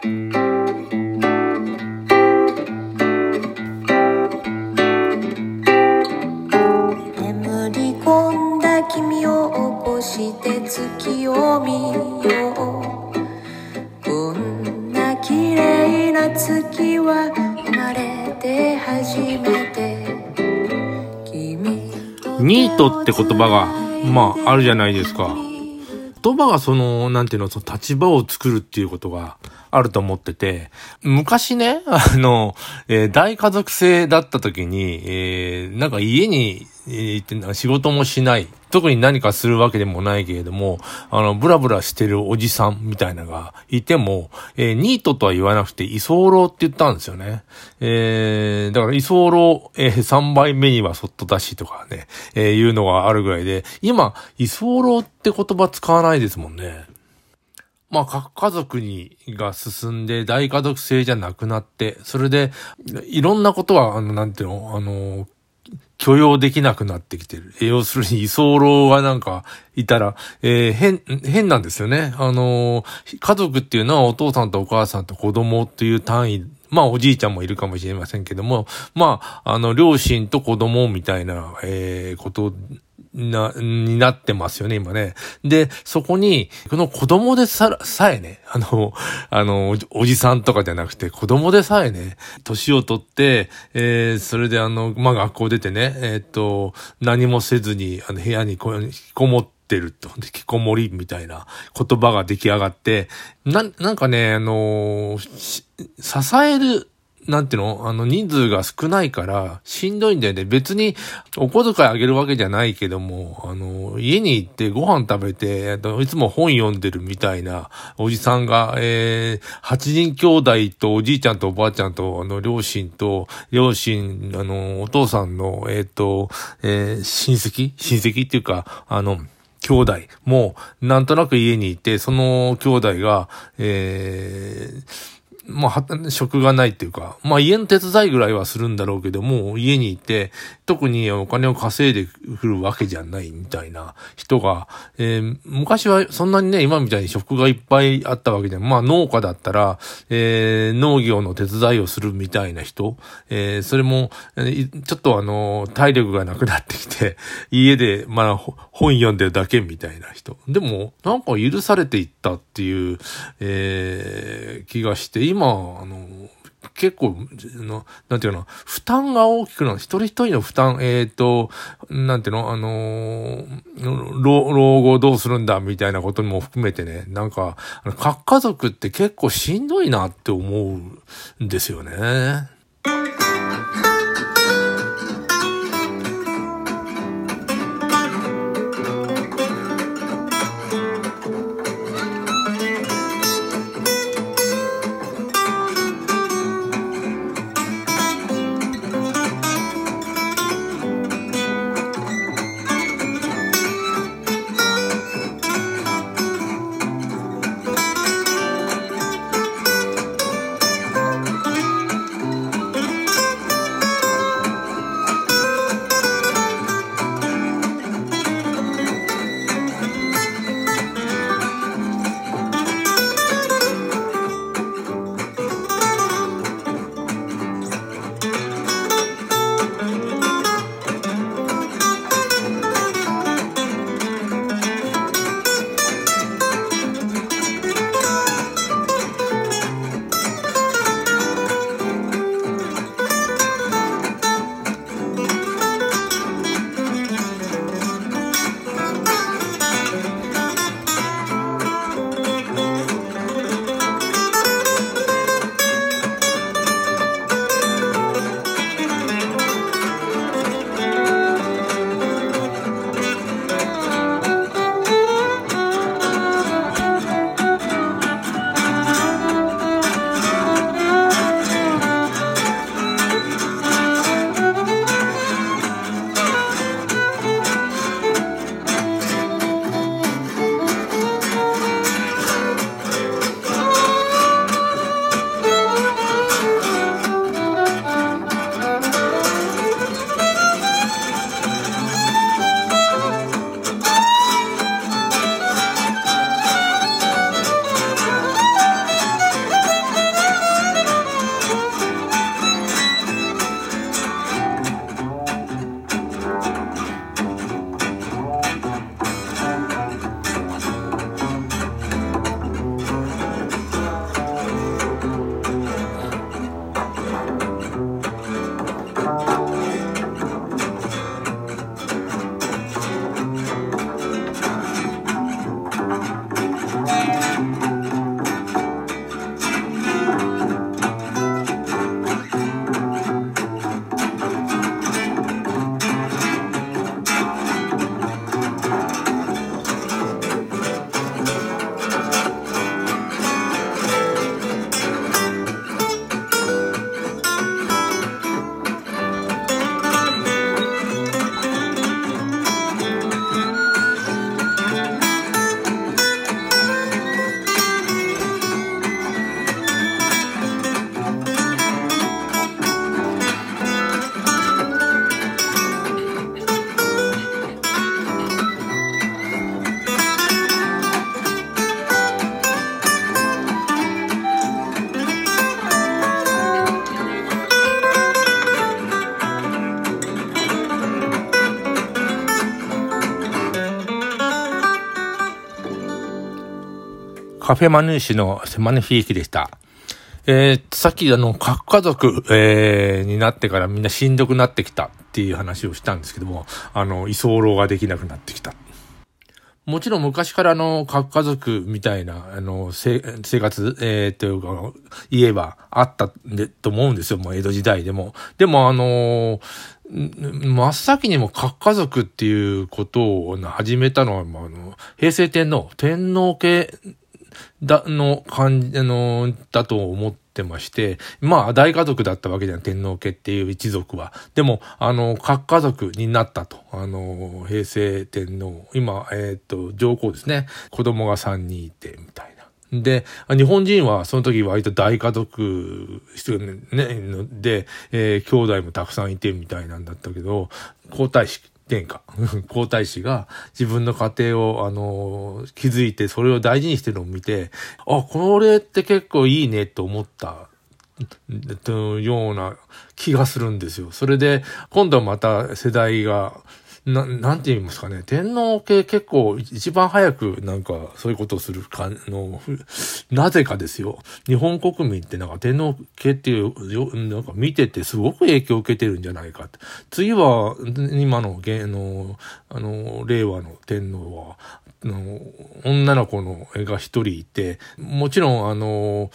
眠り込んだ君を起こして月を見ようこんな綺麗な月は生まれて初めて君ニートって言葉が、まあ、あるじゃないですか。言葉がその、なんていうの、その立場を作るっていうことがあると思ってて、昔ね、あの、えー大家族制だった時に、えーなんか家に、えー行って仕事もしない。特に何かするわけでもないけれども、あの、ブラブラしてるおじさんみたいなのがいても、えーニートとは言わなくて、居候って言ったんですよね。えーだから居候、えー3倍目にはそっと出しとかね、えーいうのがあるぐらいで、今、居候って言葉使わないですもんね。まあ、家族に、が進んで、大家族制じゃなくなって、それで、いろんなことは、あの、なんていうの、あの、許容できなくなってきてる。要するに、居候がなんか、いたら、えー変、変なんですよね。あの、家族っていうのはお父さんとお母さんと子供っていう単位、まあ、おじいちゃんもいるかもしれませんけども、まあ、あの、両親と子供みたいな、えーことな、になってますよね、今ね。で、そこに、この子供でさ、さえね、あの、あの、おじさんとかじゃなくて、子供でさえね、年を取って、えー、それであの、まあ、学校出てね、えーっと、何もせずに、あの、部屋にこ引きこもってると。引きこもりみたいな言葉が出来上がって、な、なんかね、あのし支える、なんていうの？あの、人数が少ないから、しんどいんだよね。別に、お小遣いあげるわけじゃないけども、あの、家に行ってご飯食べて、いつも本読んでるみたいなおじさんが、えー、8人兄弟とおじいちゃんとおばあちゃんと、あの、両親と、両親、あの、お父さんの、えっ、と、えー親戚？親戚っていうか、あの、兄弟も、なんとなく家にいて、その兄弟が、えー、まあ、は職がないっていうか、まあ家の手伝いぐらいはするんだろうけども、家にいて、特にお金を稼いでくるわけじゃないみたいな人が、えー昔はそんなにね、今みたいに職がいっぱいあったわけで、まあ農家だったら、えー農業の手伝いをするみたいな人、えーそれも、ちょっとあの、体力がなくなってきて、家で、まあ、本読んでるだけみたいな人。でも、なんか許されていったっていう、えー気がして、今、あの、結構、なんていうの、負担が大きくなる。一人一人の負担、えっ、と、なんていうの、あの老、老後どうするんだ、みたいなことも含めてね、なんか、あの核家族って結構しんどいなって思うんですよね。カフェマヌーシのセマネフィーキでした。えー、さっきあの、核家族、えー、になってからみんなしんどくなってきたっていう話をしたんですけども、あの、居候ができなくなってきた。もちろん昔からの核家族みたいな、あの、生活、えー、というか、言えばあったでと思うんですよ、もう江戸時代でも。でもあの真っ先にも核家族っていうことを始めたのは、あの、平成天皇、天皇家だ、の感じ、あの、だと思ってまして、まあ、大家族だったわけじゃん、天皇家っていう一族は。でも、あの、核家族になったと。あの、平成天皇、今、えっ、ー、と、上皇ですね。子供が3人いて、みたいな。で、日本人はその時割と大家族、ね、で、えー、兄弟もたくさんいてみたいなんだったけど、皇太子殿下、皇太子が自分の家庭を、あの、築いて、それを大事にしてるのを見て、あ、これって結構いいねと思った、というような気がするんですよ。それで、今度はまた世代が、な、なんて言いますかね。天皇系結構一番早くなんかそういうことをするかの、なぜかですよ。日本国民ってなんか天皇系っていう、なんか見ててすごく影響を受けてるんじゃないか。次は、今の芸能、あの、令和の天皇は、の女の子の絵が一人いて、もちろん、あの、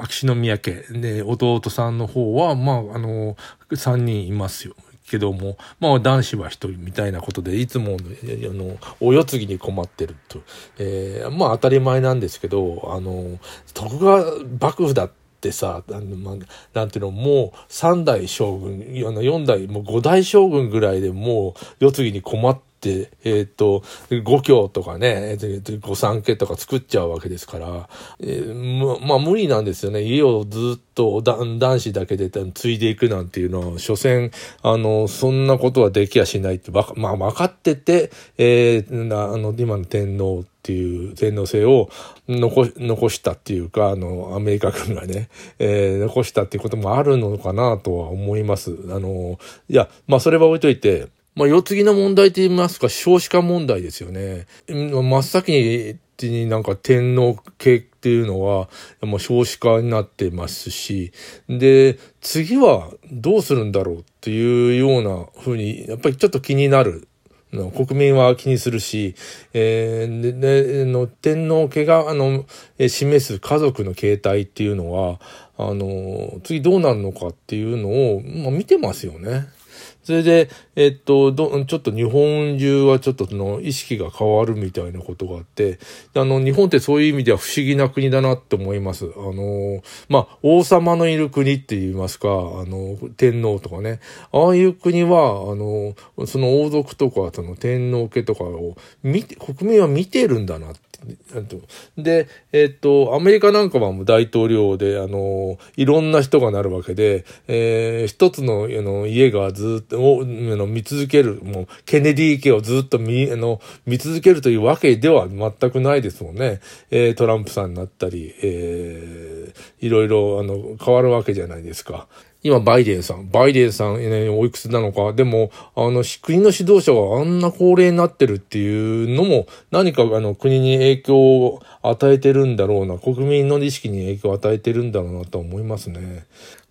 秋篠宮家で、弟さんの方は、まあ、あの、三人いますよ。けども、まあ男子は一人みたいなことで、いつも、あの、お世継ぎに困ってると。えー、まあ当たり前なんですけど、あの、徳川幕府だってさ、あのま、なんていうの、もう三代将軍、あの四代、もう五代将軍ぐらいでもう世継ぎに困って、えっ、ー、と、五教とかね、五三家とか作っちゃうわけですから、えー、ま、まあ無理なんですよね。家をずっと男子だけで継いでいくなんていうのは、所詮、あの、そんなことはできやしないって、まあ分かってて、えー、あの、今の天皇っていう天皇制を残残したっていうか、あの、アメリカ軍がね、えー、残したっていうこともあるのかなとは思います。あの、いや、まあそれは置いといて、まあ、世継ぎの問題と言いますか、少子化問題ですよね。真っ先に、になんか天皇系っていうのは、もう少子化になってますし、で、次はどうするんだろうっていうようなふうに、やっぱりちょっと気になる。国民は気にするし、えー、で、の天皇家が、あの、示す家族の形態っていうのは、あの、次どうなるのかっていうのを、まあ、見てますよね。それで、えっと、ど、ちょっと日本中はちょっとその意識が変わるみたいなことがあって、あの、日本ってそういう意味では不思議な国だなって思います。あの、まあ、王様のいる国って言いますか、あの、天皇とかね、ああいう国は、あの、その王族とか、その天皇家とかを見て、国民は見てるんだなってで、えっ、と、アメリカなんかはもう大統領で、あの、いろんな人がなるわけで、えー、一つのあの家がずっと、あの見続ける、もう、ケネディ家をずっと見、あの、見続けるというわけでは全くないですもんね。えー、トランプさんになったり、えー、いろいろ、あの、変わるわけじゃないですか。今、バイデンさん。バイデンさん、ね、おいくつなのか。でも、あの、国の指導者があんな高齢になってるっていうのも、何か、あの、国に影響を与えてるんだろうな。国民の意識に影響を与えてるんだろうなと思いますね。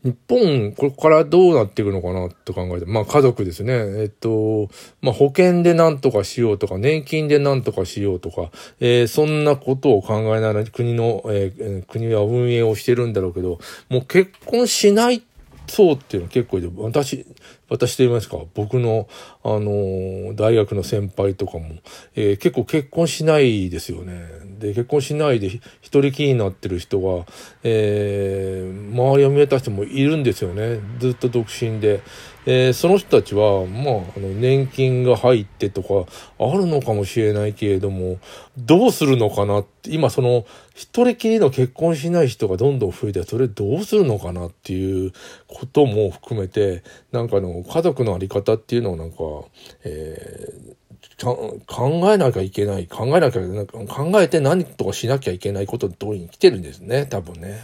日本、これからどうなっていくのかなと考えて、まあ家族ですね。えっと、まあ保険で何とかしようとか、年金で何とかしようとか、えー、そんなことを考えながら国の、えー、国は運営をしてるんだろうけど、もう結婚しないそそうっていうのは結構いて、私、私と言いますか、僕の、あの、大学の先輩とかも、えー、結構結婚しないですよね。で、結婚しないで一人気になってる人が、えー、周りを見えた人もいるんですよね。ずっと独身で。えー、その人たちは、まあ、あの、年金が入ってとか、あるのかもしれないけれども、どうするのかなって、今その、一人きりの結婚しない人がどんどん増えて、それどうするのかなっていうことも含めて、なんかあの、家族のあり方っていうのをなんか、えー、考えなきゃいけない、考えなきゃいけない、考えて何とかしなきゃいけないことに来てるんですね、多分ね。